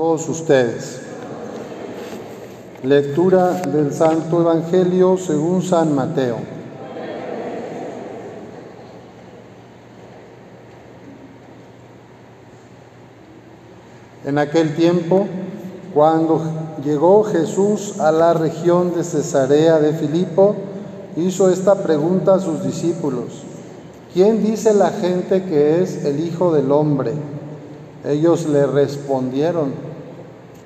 todos ustedes. Lectura del Santo Evangelio según San Mateo. En aquel tiempo, cuando llegó Jesús a la región de Cesarea de Filipo, hizo esta pregunta a sus discípulos. ¿Quién dice la gente que es el Hijo del Hombre? Ellos le respondieron,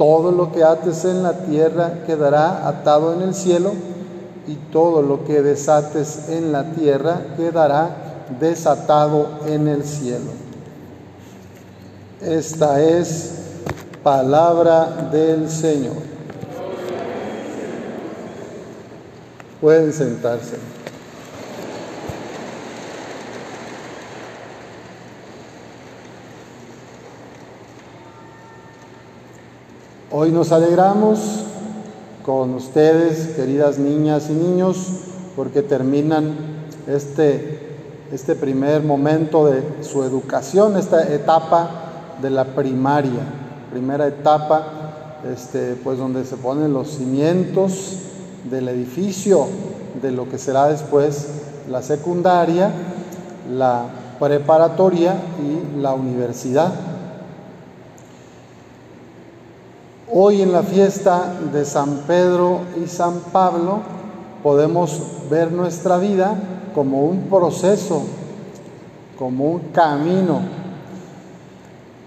Todo lo que ates en la tierra quedará atado en el cielo y todo lo que desates en la tierra quedará desatado en el cielo. Esta es palabra del Señor. Pueden sentarse. Hoy nos alegramos con ustedes, queridas niñas y niños, porque terminan este, este primer momento de su educación, esta etapa de la primaria, primera etapa, este, pues donde se ponen los cimientos del edificio de lo que será después la secundaria, la preparatoria y la universidad. Hoy en la fiesta de San Pedro y San Pablo podemos ver nuestra vida como un proceso, como un camino.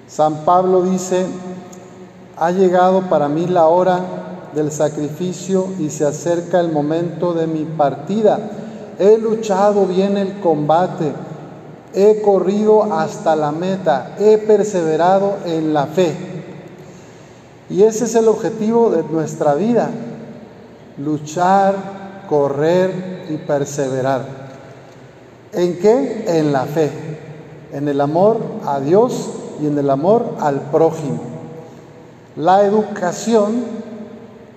San Pablo dice, ha llegado para mí la hora del sacrificio y se acerca el momento de mi partida. He luchado bien el combate, he corrido hasta la meta, he perseverado en la fe. Y ese es el objetivo de nuestra vida, luchar, correr y perseverar. ¿En qué? En la fe, en el amor a Dios y en el amor al prójimo. La educación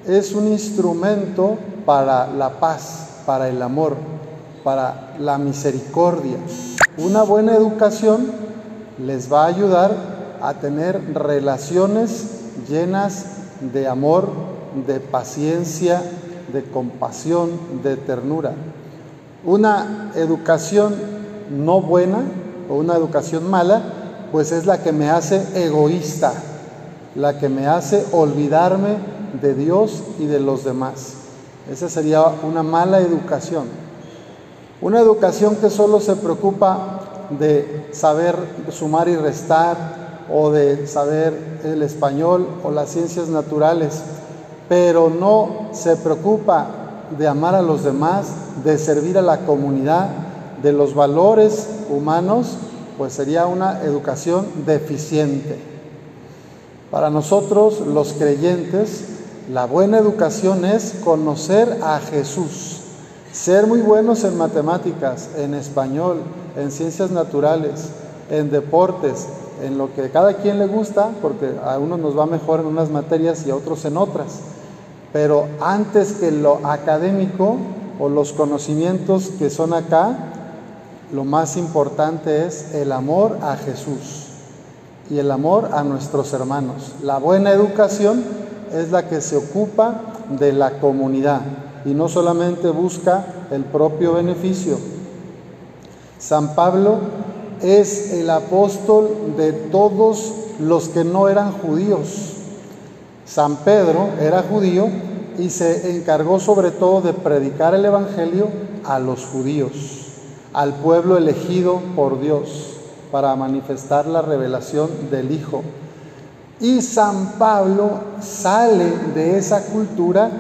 es un instrumento para la paz, para el amor, para la misericordia. Una buena educación les va a ayudar a tener relaciones llenas de amor, de paciencia, de compasión, de ternura. Una educación no buena o una educación mala, pues es la que me hace egoísta, la que me hace olvidarme de Dios y de los demás. Esa sería una mala educación. Una educación que solo se preocupa de saber sumar y restar, o de saber el español o las ciencias naturales, pero no se preocupa de amar a los demás, de servir a la comunidad, de los valores humanos, pues sería una educación deficiente. Para nosotros los creyentes, la buena educación es conocer a Jesús, ser muy buenos en matemáticas, en español, en ciencias naturales, en deportes, en lo que cada quien le gusta, porque a unos nos va mejor en unas materias y a otros en otras. Pero antes que lo académico o los conocimientos que son acá, lo más importante es el amor a Jesús y el amor a nuestros hermanos. La buena educación es la que se ocupa de la comunidad y no solamente busca el propio beneficio. San Pablo es el apóstol de todos los que no eran judíos. San Pedro era judío y se encargó sobre todo de predicar el Evangelio a los judíos, al pueblo elegido por Dios para manifestar la revelación del Hijo. Y San Pablo sale de esa cultura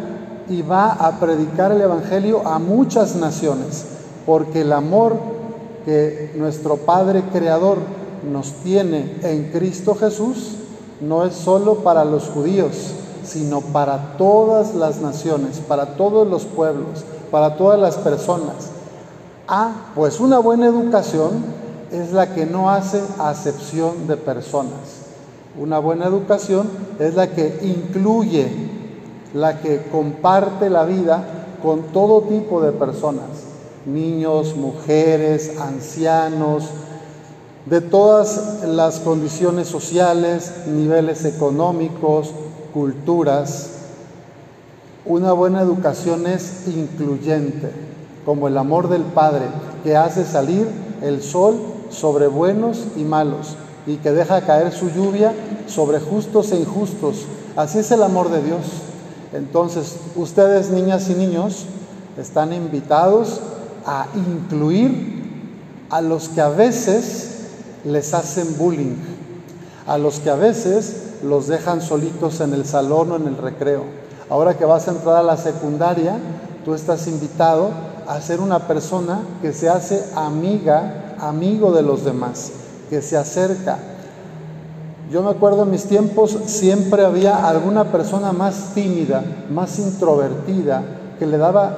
y va a predicar el Evangelio a muchas naciones, porque el amor que nuestro Padre Creador nos tiene en Cristo Jesús no es solo para los judíos, sino para todas las naciones, para todos los pueblos, para todas las personas. Ah, pues una buena educación es la que no hace acepción de personas. Una buena educación es la que incluye, la que comparte la vida con todo tipo de personas, niños, mujeres, ancianos, de todas las condiciones sociales, niveles económicos, culturas. Una buena educación es incluyente, como el amor del Padre, que hace salir el sol sobre buenos y malos y que deja caer su lluvia sobre justos e injustos. Así es el amor de Dios. Entonces, ustedes, niñas y niños, están invitados a incluir a los que a veces les hacen bullying, a los que a veces los dejan solitos en el salón o en el recreo. Ahora que vas a entrar a la secundaria, tú estás invitado a ser una persona que se hace amiga, amigo de los demás, que se acerca. Yo me acuerdo en mis tiempos siempre había alguna persona más tímida, más introvertida, que le daba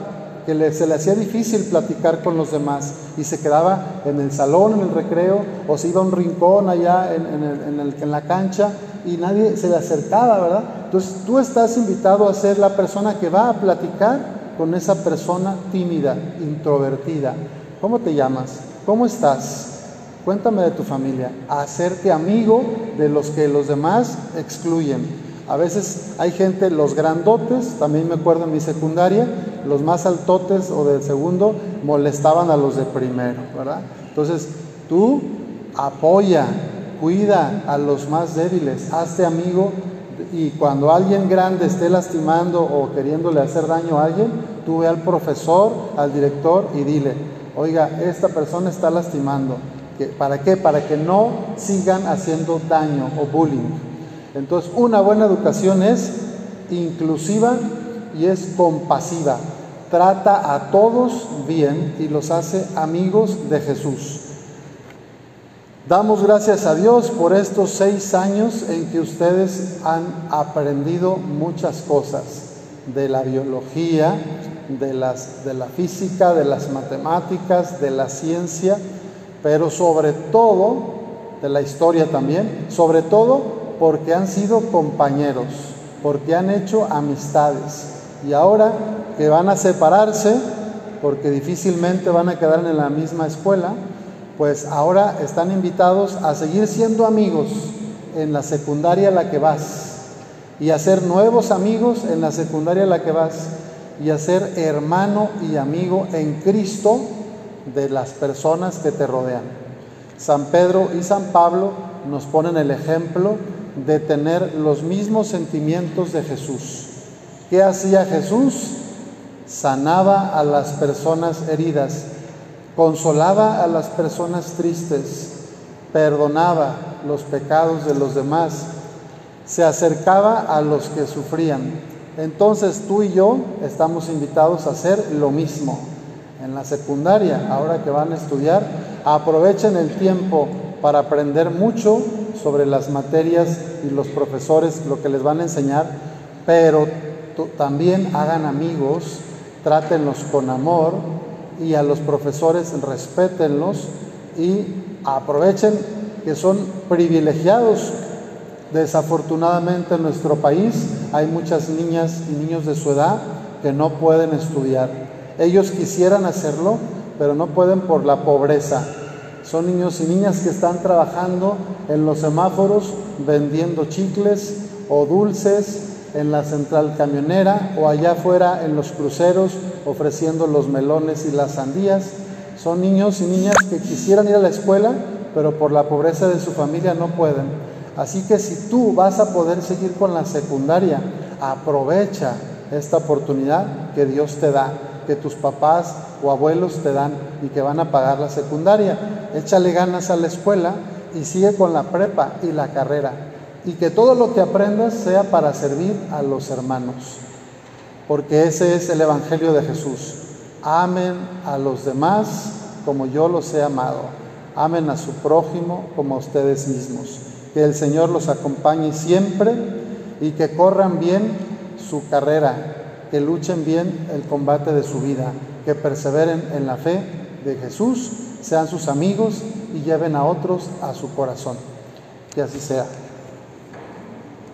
que se le hacía difícil platicar con los demás y se quedaba en el salón, en el recreo, o se iba a un rincón allá en, en la cancha y nadie se le acercaba, ¿verdad? Entonces tú estás invitado a ser la persona que va a platicar con esa persona tímida, introvertida. ¿Cómo te llamas? ¿Cómo estás? Cuéntame de tu familia. hacerte amigo de los que los demás excluyen. A veces hay gente, los grandotes, también me acuerdo en mi secundaria, los más altotes o del segundo molestaban a los de primero, ¿verdad? Entonces, tú apoya, cuida a los más débiles, hazte amigo y cuando alguien grande esté lastimando o queriéndole hacer daño a alguien, tú ve al profesor, al director y dile, oiga, esta persona está lastimando. ¿Para qué? Para que no sigan haciendo daño o bullying. Entonces, una buena educación es inclusiva y es compasiva. Trata a todos bien y los hace amigos de Jesús. Damos gracias a Dios por estos seis años en que ustedes han aprendido muchas cosas de la biología, de, las, de la física, de las matemáticas, de la ciencia, pero sobre todo, de la historia también, sobre todo porque han sido compañeros, porque han hecho amistades. Y ahora que van a separarse, porque difícilmente van a quedar en la misma escuela, pues ahora están invitados a seguir siendo amigos en la secundaria a la que vas y a ser nuevos amigos en la secundaria a la que vas y a ser hermano y amigo en Cristo de las personas que te rodean. San Pedro y San Pablo nos ponen el ejemplo de tener los mismos sentimientos de Jesús. ¿Qué hacía Jesús? Sanaba a las personas heridas, consolaba a las personas tristes, perdonaba los pecados de los demás, se acercaba a los que sufrían. Entonces tú y yo estamos invitados a hacer lo mismo. En la secundaria, ahora que van a estudiar, aprovechen el tiempo para aprender mucho sobre las materias y los profesores, lo que les van a enseñar, pero también hagan amigos, trátenlos con amor y a los profesores respétenlos y aprovechen que son privilegiados. Desafortunadamente en nuestro país hay muchas niñas y niños de su edad que no pueden estudiar. Ellos quisieran hacerlo, pero no pueden por la pobreza. Son niños y niñas que están trabajando en los semáforos vendiendo chicles o dulces en la central camionera o allá afuera en los cruceros ofreciendo los melones y las sandías. Son niños y niñas que quisieran ir a la escuela, pero por la pobreza de su familia no pueden. Así que si tú vas a poder seguir con la secundaria, aprovecha esta oportunidad que Dios te da, que tus papás o abuelos te dan y que van a pagar la secundaria. Échale ganas a la escuela y sigue con la prepa y la carrera. Y que todo lo que aprendas sea para servir a los hermanos. Porque ese es el Evangelio de Jesús. Amen a los demás como yo los he amado. Amen a su prójimo como a ustedes mismos. Que el Señor los acompañe siempre y que corran bien su carrera, que luchen bien el combate de su vida, que perseveren en la fe de Jesús, sean sus amigos y lleven a otros a su corazón. Que así sea.